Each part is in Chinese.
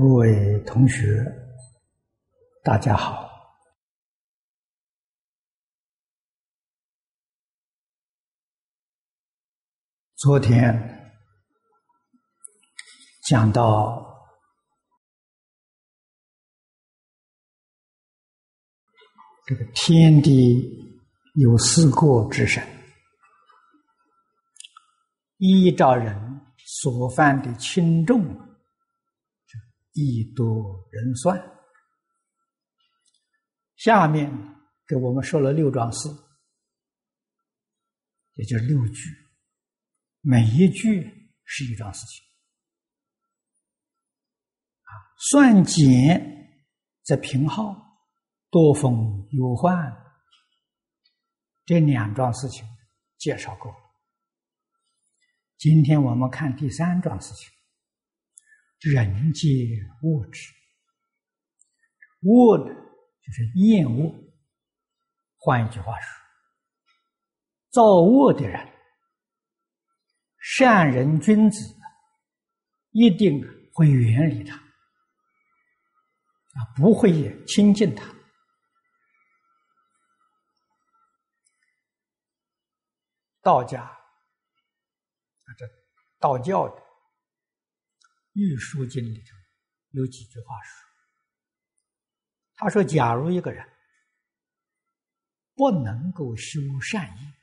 各位同学，大家好。昨天讲到这个天地有四过之神，依照人所犯的轻重。以多人算，下面给我们说了六桩事，也就是六句，每一句是一桩事情。啊，算减则平号，多风忧患，这两桩事情介绍过。今天我们看第三桩事情。人皆恶之，恶的就是厌恶。换一句话说，造恶的人，善人君子一定会远离他，啊，不会也亲近他。道家，这道教的。《玉书经》里头有几句话说：“他说，假如一个人不能够修善业，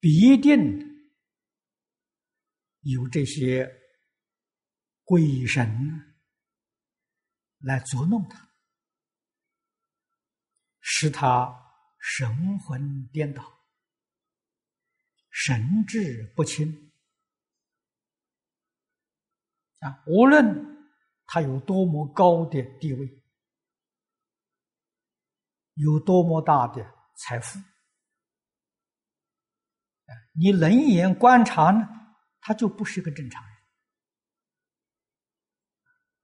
必定有这些鬼神来捉弄他，使他神魂颠倒。”神志不清啊！无论他有多么高的地位，有多么大的财富，你冷眼观察呢，他就不是个正常人。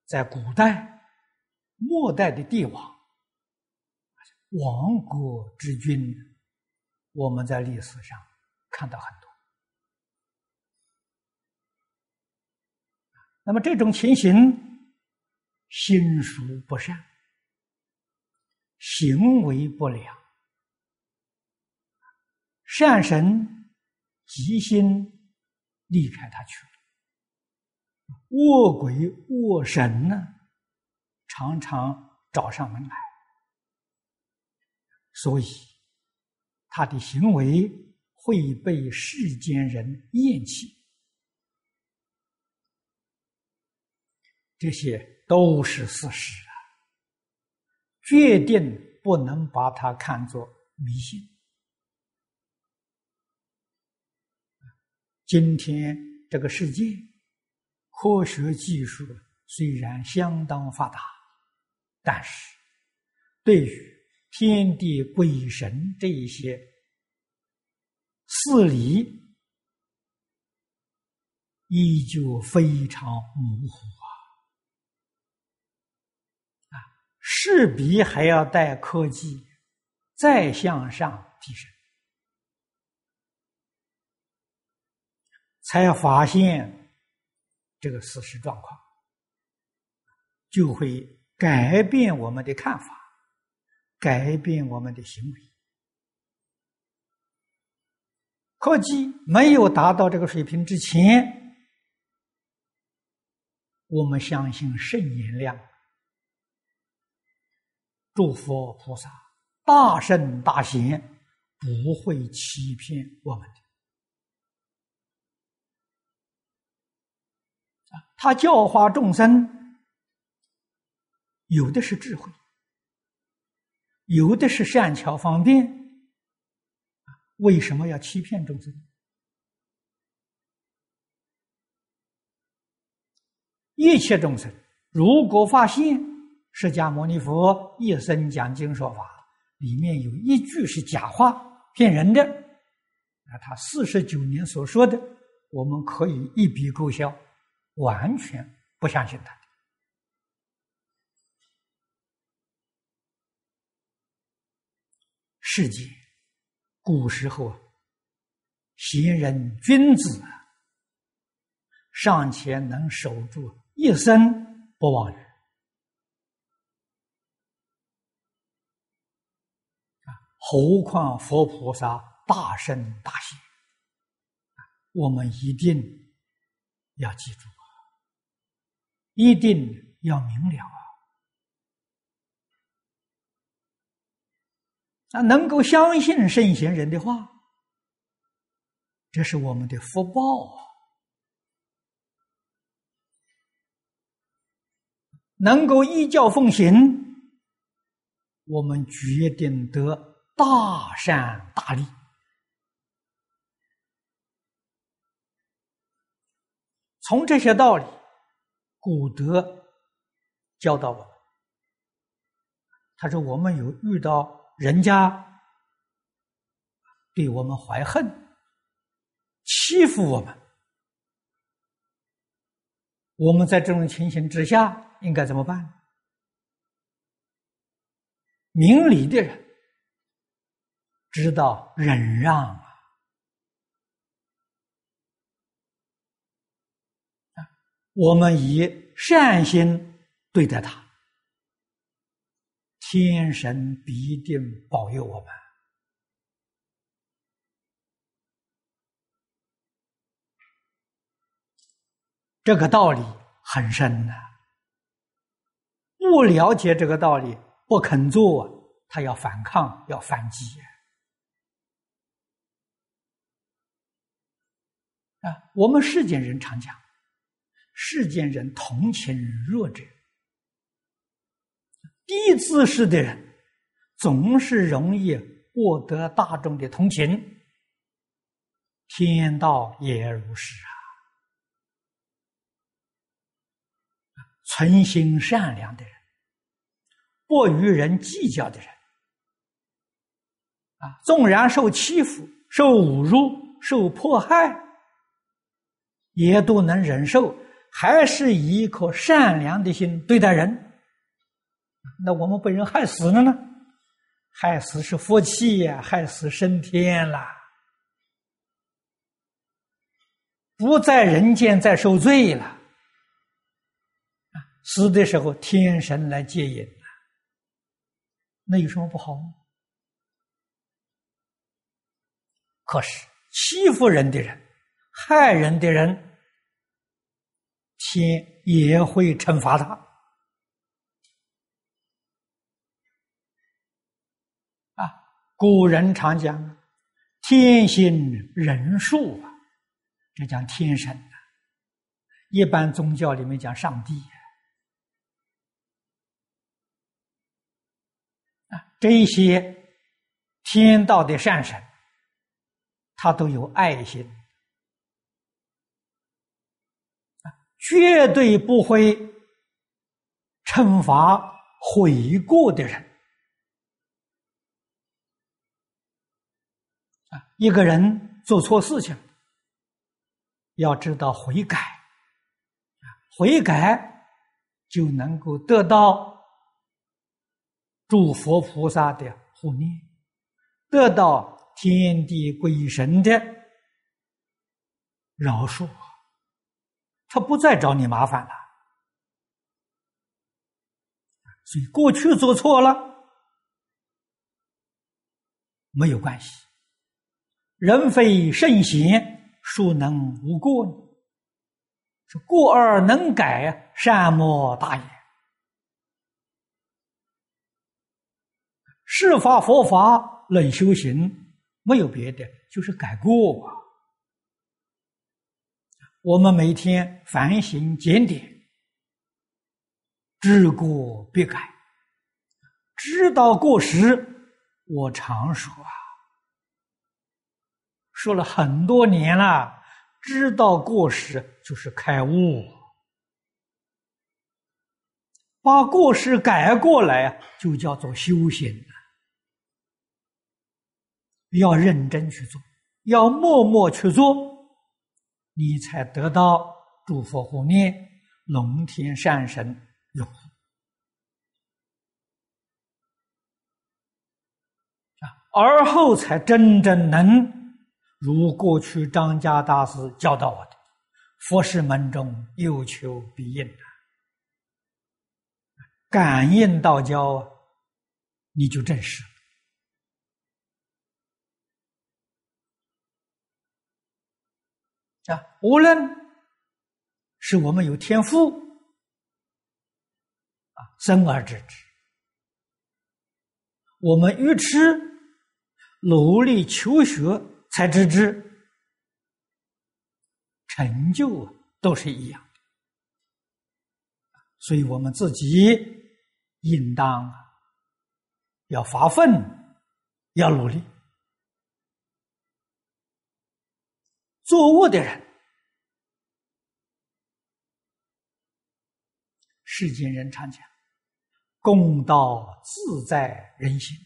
在古代、末代的帝王、亡国之君，我们在历史上。看到很多，那么这种情形，心术不善，行为不良，善神吉心离开他去了，恶鬼恶神呢，常常找上门来，所以他的行为。会被世间人厌弃，这些都是事实啊，决定不能把它看作迷信。今天这个世界，科学技术虽然相当发达，但是对于天地鬼神这一些。事理依旧非常模糊啊！啊，势必还要带科技再向上提升，才发现这个事实状况，就会改变我们的看法，改变我们的行为。科技没有达到这个水平之前，我们相信圣言量、诸佛菩萨、大圣大贤不会欺骗我们的。他教化众生，有的是智慧，有的是善巧方便。为什么要欺骗众生？一切众生，如果发现释迦牟尼佛一生讲经说法里面有一句是假话、骗人的，那他四十九年所说的，我们可以一笔勾销，完全不相信他。世界。古时候啊，贤人君子尚且能守住一生不忘语。何况佛菩萨大圣大贤，我们一定要记住啊，一定要明了啊！啊，能够相信圣贤人的话，这是我们的福报啊！能够依教奉行，我们决定得。大善大利，从这些道理，古德教导我们。他说：“我们有遇到人家对我们怀恨、欺负我们，我们在这种情形之下应该怎么办？明理的人。”知道忍让啊！我们以善心对待他，天神必定保佑我们。这个道理很深呐，不了解这个道理，不肯做，他要反抗，要反击。啊，我们世间人常讲，世间人同情弱者，低姿势的人总是容易获得大众的同情，天道也如是啊。存心善良的人，不与人计较的人，啊，纵然受欺负、受侮辱、受迫害。也都能忍受，还是以一颗善良的心对待人。那我们被人害死了呢？害死是福气呀，害死升天了，不在人间再受罪了。死的时候天神来接引了，那有什么不好吗？可是欺负人的人、害人的人。天也会惩罚他啊！古人常讲“天心人数”啊，这讲天神啊。一般宗教里面讲上帝啊，这些天道的善神，他都有爱心。绝对不会惩罚悔过的人啊！一个人做错事情，要知道悔改，悔改就能够得到诸佛菩萨的护念，得到天地鬼神的饶恕。他不再找你麻烦了，所以过去做错了没有关系。人非圣贤，孰能无过呢？是过而能改，善莫大焉。释法佛法论修行，没有别的，就是改过啊。我们每天反省检点，知过必改，知道过失。我常说啊，说了很多年了，知道过失就是开悟，把过失改过来啊就叫做修行。要认真去做，要默默去做。你才得到诸佛护念，龙天善神拥护，而后才真正能如过去张家大师教导我的：佛事门中有求必应啊！感应道交，你就证实啊！无论是我们有天赋啊，生而知之；我们愚痴努力求学才知之。成就都是一样的，所以我们自己应当要发奋，要努力。作恶的人，世间人常讲“公道自在人心”。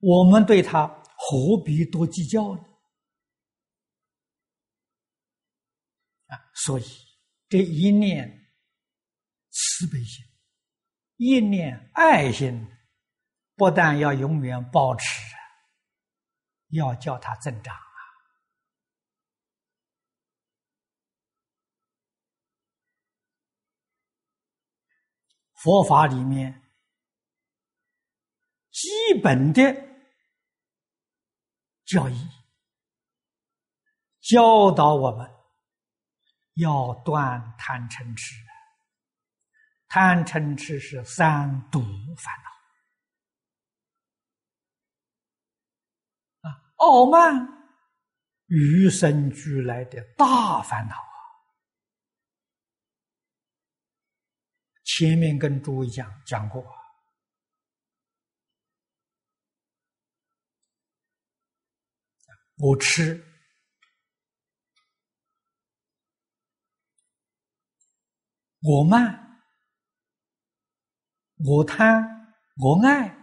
我们对他何必多计较呢？啊，所以这一念慈悲心，一念爱心，不但要永远保持，要叫它增长啊！佛法里面基本的。教义教导我们要断贪嗔痴，贪嗔痴是三毒烦恼啊，傲慢与生俱来的大烦恼啊。前面跟诸位讲讲过。我吃，我慢，我贪，我爱，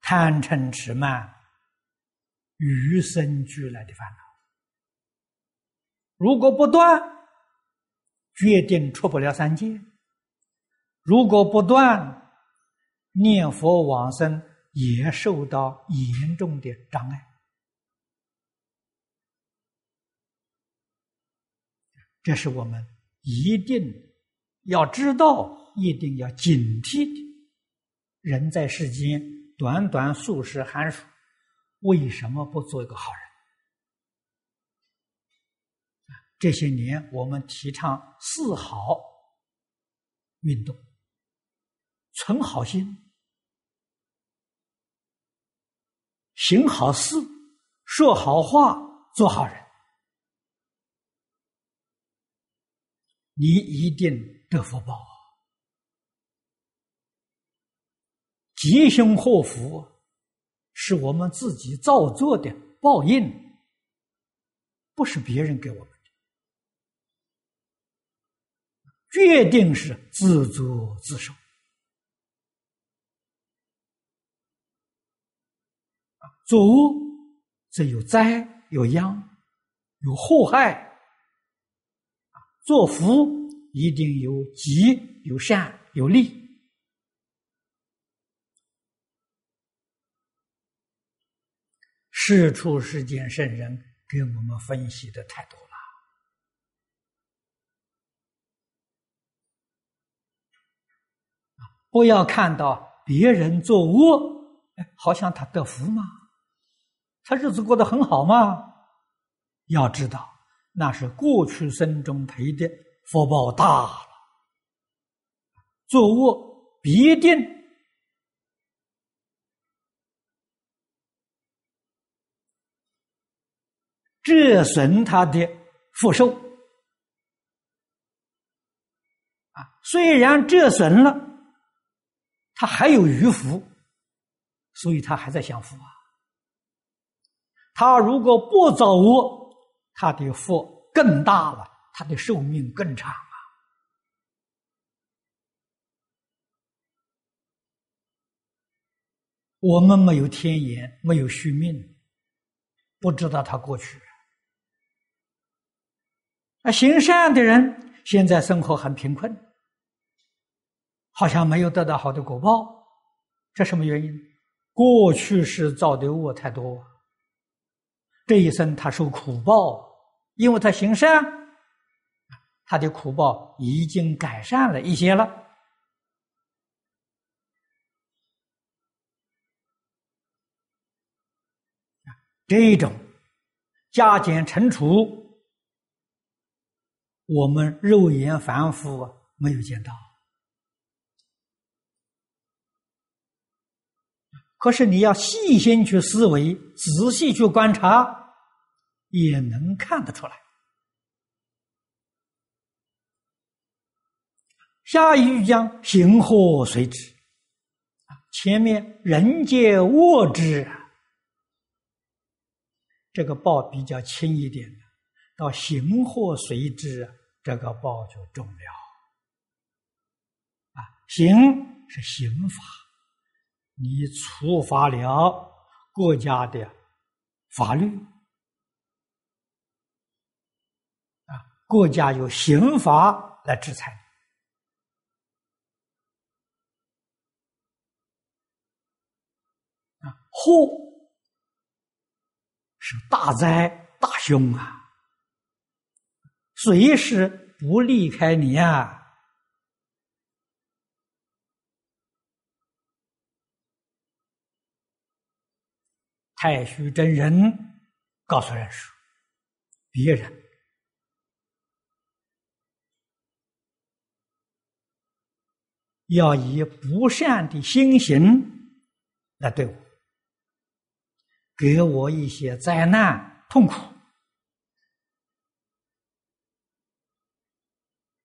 贪嗔痴慢，与生俱来的烦恼。如果不断，决定出不了三界；如果不断，念佛往生也受到严重的障碍。这是我们一定要知道、一定要警惕的。人在世间短短数十寒暑，为什么不做一个好人？这些年我们提倡四好运动，存好心，行好事，说好话，做好人。你一定得福报，吉凶祸福是我们自己造作的报应，不是别人给我们的，决定是自作自受。作恶则有灾有殃，有祸害。做福一定有吉、有善、有利。世出世间圣人给我们分析的太多了，不要看到别人做恶，哎，好像他得福吗？他日子过得很好吗？要知道。那是过去生中培的福报大了，作恶必定折损他的福寿啊！虽然折损了，他还有余福，所以他还在享福啊。他如果不造恶，他的福更大了，他的寿命更长啊！我们没有天眼，没有续命，不知道他过去。那行善的人现在生活很贫困，好像没有得到好的果报，这什么原因？过去是造的恶太多，这一生他受苦报，因为他行善，他的苦报已经改善了一些了。这种加减乘除，我们肉眼凡夫没有见到。可是你要细心去思维，仔细去观察，也能看得出来。下一句讲“行祸随之”，啊，前面人皆恶之。这个报比较轻一点，到行祸随之，这个报就重了。啊，行是刑法，你触发了国家的法律，啊，国家有刑法来制裁。啊，祸。是大灾大凶啊！随时不离开你啊！太虚真人告诉人说：“别人要以不善的心行来对我。”给我一些灾难痛苦，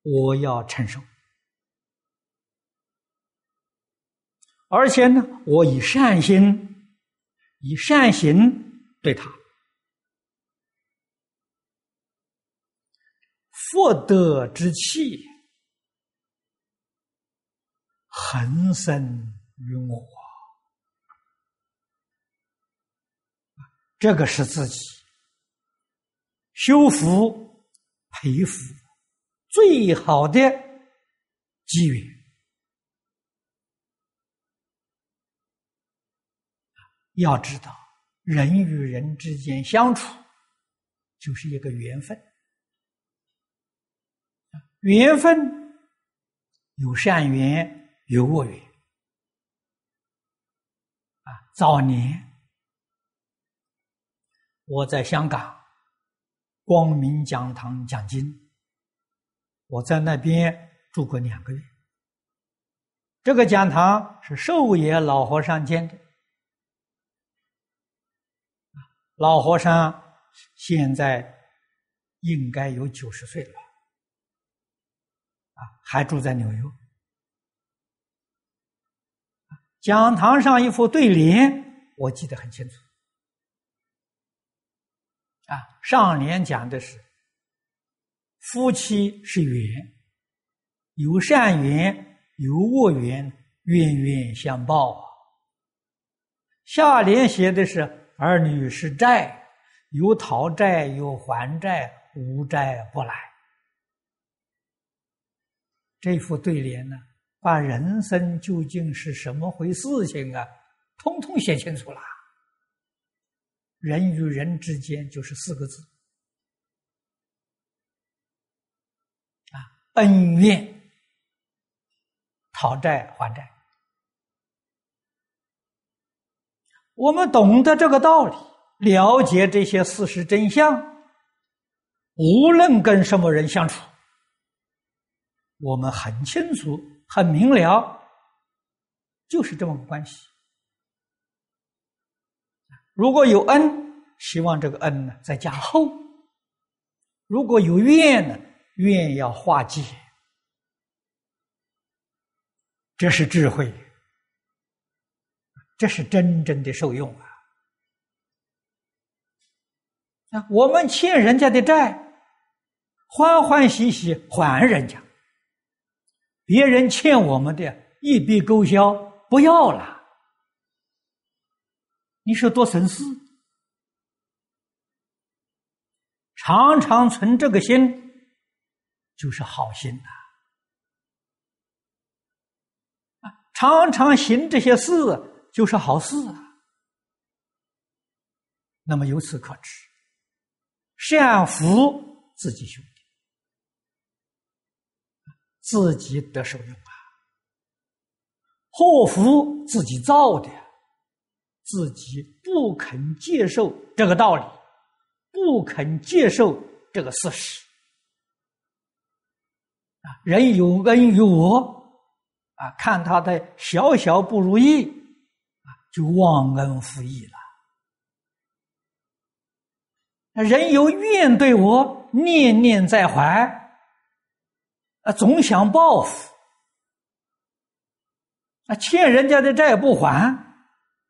我要承受。而且呢，我以善心、以善行对他，福德之气恒生于我。这个是自己修福、培福最好的机缘。要知道，人与人之间相处就是一个缘分，缘分有善缘，有恶缘。啊，早年。我在香港光明讲堂讲经，我在那边住过两个月。这个讲堂是寿野老和尚建的，老和尚现在应该有九十岁了，啊，还住在纽约。讲堂上一副对联，我记得很清楚。啊，上联讲的是夫妻是缘，有善缘有恶缘，冤冤相报啊。下联写的是儿女是债，有讨债有还债，无债不来。这副对联呢，把人生究竟是什么回事情啊，通通写清楚了。人与人之间就是四个字啊，恩怨、讨债还债。我们懂得这个道理，了解这些事实真相，无论跟什么人相处，我们很清楚、很明了，就是这么个关系。如果有恩，希望这个恩呢再加厚；如果有怨呢，怨要化解。这是智慧，这是真正的受用啊！啊，我们欠人家的债，欢欢喜喜还人家；别人欠我们的，一笔勾销，不要了。你说多省事，常常存这个心，就是好心呐。啊，常常行这些事，就是好事啊。那么由此可知，善福自己修，自己得受用啊；祸福自己造的，自己不肯接受这个道理，不肯接受这个事实啊。人有恩于我啊，看他的小小不如意啊，就忘恩负义了。人有怨对我，念念在怀，啊，总想报复，啊，欠人家的债不还，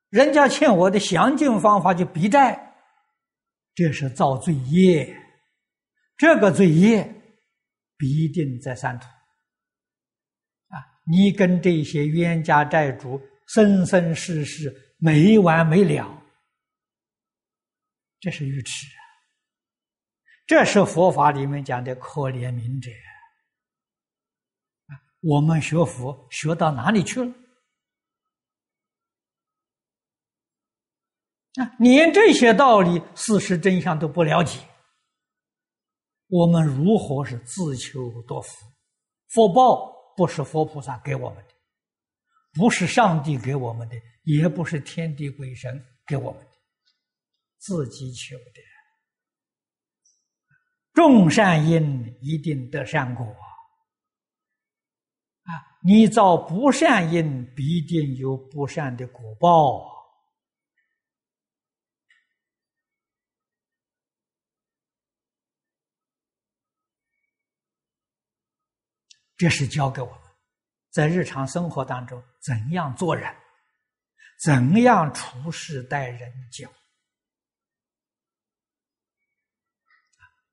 人家欠我的，想尽方法去逼债，这是造罪业，这个罪业必定在三途，啊，你跟这些冤家债主生生世世没完没了，这是愚痴。这是佛法里面讲的可怜悯者。我们学佛学到哪里去了？啊，连这些道理、事实真相都不了解，我们如何是自求多福？福报不是佛菩萨给我们的，不是上帝给我们的，也不是天地鬼神给我们的，自己求的。种善因一定得善果啊！你造不善因，必定有不善的果报。这是教给我们，在日常生活当中怎样做人，怎样处事待人讲。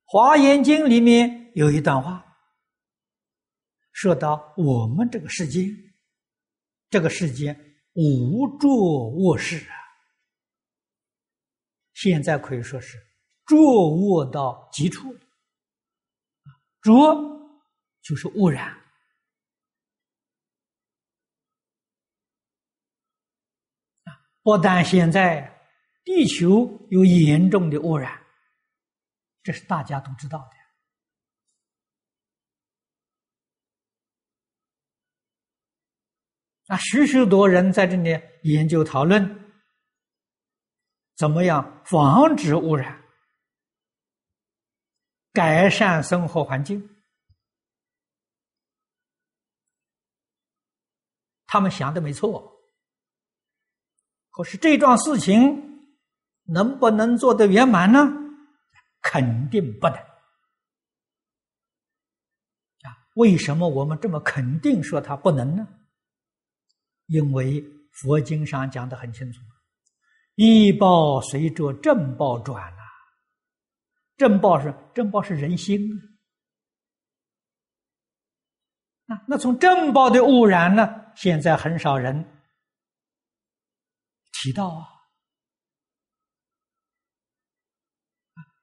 华严经里面有一段话，说到我们这个世界，这个世界无着卧事啊，现在可以说是着卧到极处，浊就是污染啊，不但现在地球有严重的污染。这是大家都知道的。那，许许多人在这里研究讨论，怎么样防止污染，改善生活环境。他们想的没错，可是这桩事情能不能做得圆满呢？肯定不能啊！为什么我们这么肯定说它不能呢？因为佛经上讲的很清楚，一报随着正报转啊。正报是正报是人心啊。那从正报的污染呢，现在很少人提到啊。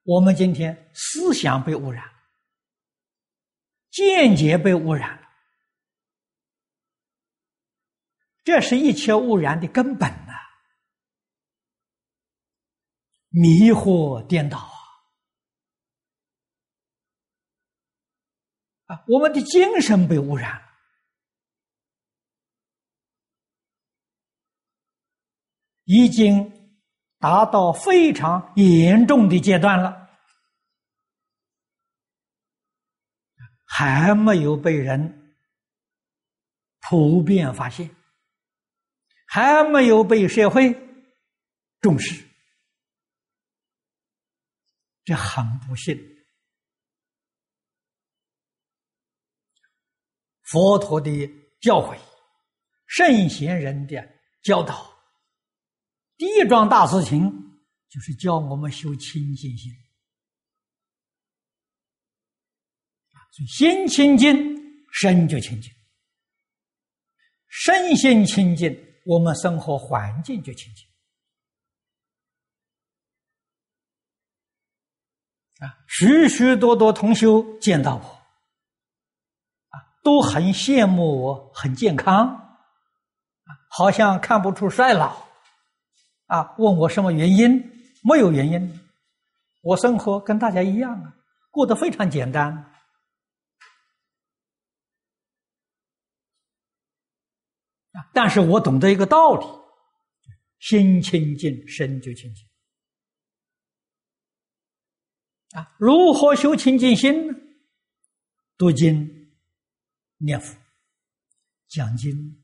我们今天思想被污染，见解被污染了，这是一切污染的根本呐！迷惑颠倒啊！啊，我们的精神被污染了，已经。达到非常严重的阶段了，还没有被人普遍发现，还没有被社会重视，这很不幸。佛陀的教诲，圣贤人的教导。第一桩大事情就是教我们修清净心所以心清净，身就清净；身心清净，我们生活环境就清净。啊，许许多多同修见到我，啊，都很羡慕我，很健康，啊，好像看不出衰老。啊，问我什么原因？没有原因。我生活跟大家一样啊，过得非常简单但是我懂得一个道理：心清净，身就清净啊。如何修清净心呢？读经、念佛、讲经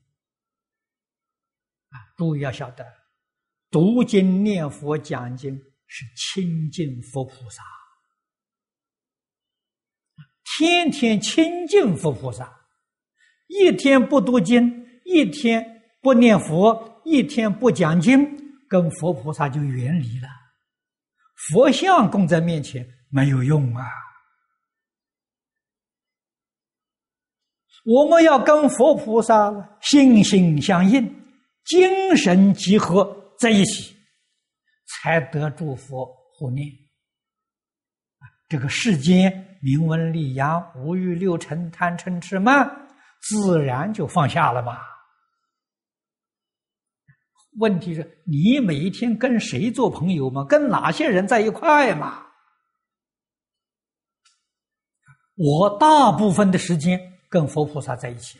啊。注意要晓得，读经、念佛、讲经。是亲近佛菩萨，天天亲近佛菩萨，一天不读经，一天不念佛，一天不讲经，跟佛菩萨就远离了。佛像供在面前没有用啊！我们要跟佛菩萨心心相印，精神集合在一起。才得诸佛护念！这个世间名闻利养、五欲六尘、贪嗔痴慢，自然就放下了嘛。问题是你每一天跟谁做朋友嘛？跟哪些人在一块嘛？我大部分的时间跟佛菩萨在一起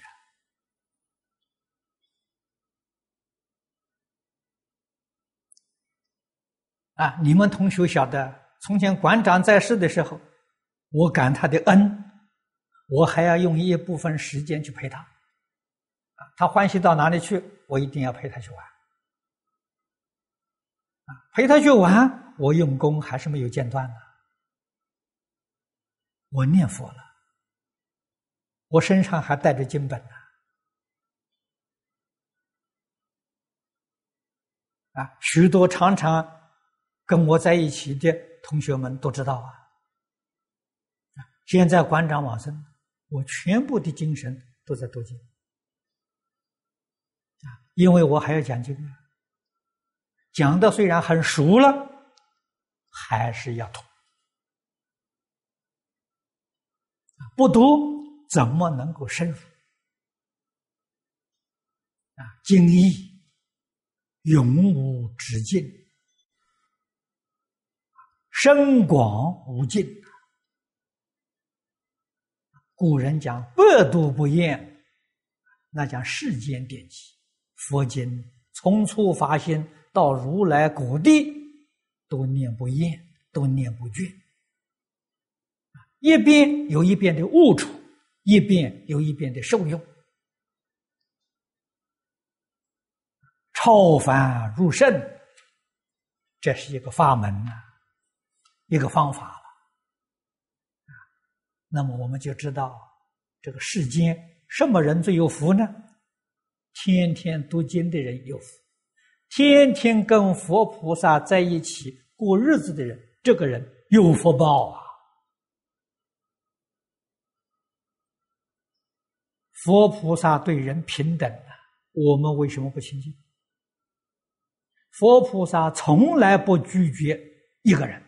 啊。你们同学晓得，从前馆长在世的时候，我感他的恩，我还要用一部分时间去陪他。他欢喜到哪里去，我一定要陪他去玩。啊，陪他去玩，我用功还是没有间断的。我念佛了，我身上还带着经本呢。啊，许多常常。跟我在一起的同学们都知道啊，现在馆长往生，我全部的精神都在读经啊，因为我还要讲经啊，讲的虽然很熟了，还是要读不读怎么能够深入啊？经义永无止境。深广无尽，古人讲百读不厌，那讲世间典籍、佛经，从初发心到如来果地，都念不厌，都念不倦。一边有一边的悟处，一边有一边的受用，超凡入圣，这是一个法门呐。一个方法了，那么我们就知道，这个世间什么人最有福呢？天天读经的人有福，天天跟佛菩萨在一起过日子的人，这个人有福报啊！佛菩萨对人平等啊，我们为什么不亲近？佛菩萨从来不拒绝一个人。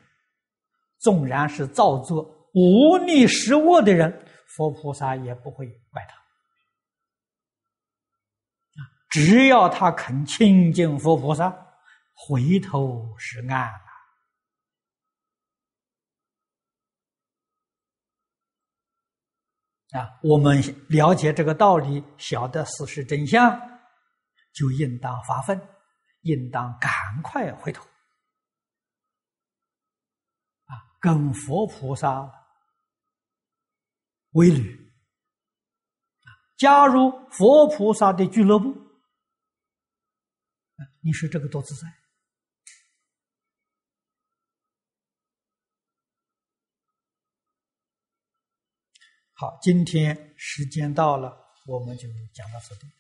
纵然是造作无逆失恶的人，佛菩萨也不会怪他。只要他肯亲近佛菩萨，回头是岸啊！我们了解这个道理，晓得事实真相，就应当发奋，应当赶快回头。跟佛菩萨为侣，加入佛菩萨的俱乐部，你说这个多自在？好，今天时间到了，我们就讲到这里。